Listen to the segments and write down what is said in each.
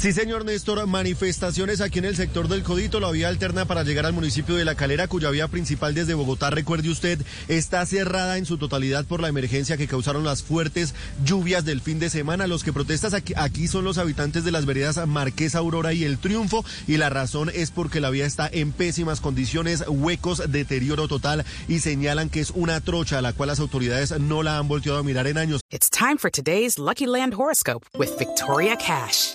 Sí, señor Néstor, manifestaciones aquí en el sector del Codito, la vía alterna para llegar al municipio de La Calera, cuya vía principal desde Bogotá, recuerde usted, está cerrada en su totalidad por la emergencia que causaron las fuertes lluvias del fin de semana. Los que protestan aquí, aquí son los habitantes de las veredas Marquesa Aurora y El Triunfo, y la razón es porque la vía está en pésimas condiciones, huecos, deterioro total, y señalan que es una trocha a la cual las autoridades no la han volteado a mirar en años. It's time for today's Lucky Land horoscope with Victoria Cash.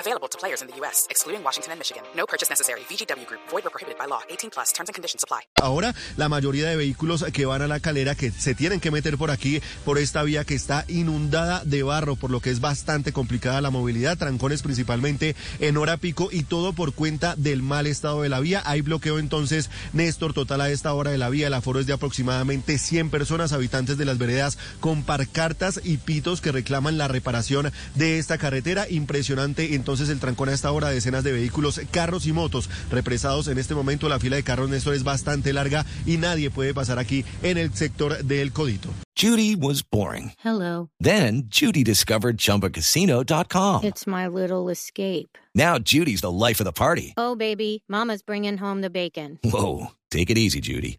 Available to players in the U.S., excluding Washington and Michigan. No purchase necessary. VGW Group. Void or prohibited by law. 18 plus. Terms and conditions apply. Ahora, la mayoría de vehículos que van a la calera, que se tienen que meter por aquí, por esta vía que está inundada de barro, por lo que es bastante complicada la movilidad, trancones principalmente en hora pico y todo por cuenta del mal estado de la vía. Hay bloqueo entonces, Néstor, total a esta hora de la vía. El aforo es de aproximadamente 100 personas, habitantes de las veredas, con parcartas y pitos que reclaman la reparación de esta carretera. Impresionante entonces el trancón a esta hora, decenas de vehículos, carros y motos represados en este momento. La fila de carros, Néstor, es bastante larga y nadie puede pasar aquí en el sector del Codito. Judy was boring. Hello. Then Judy discovered ChumbaCasino.com. It's my little escape. Now Judy's the life of the party. Oh, baby, mama's bringing home the bacon. Whoa, take it easy, Judy.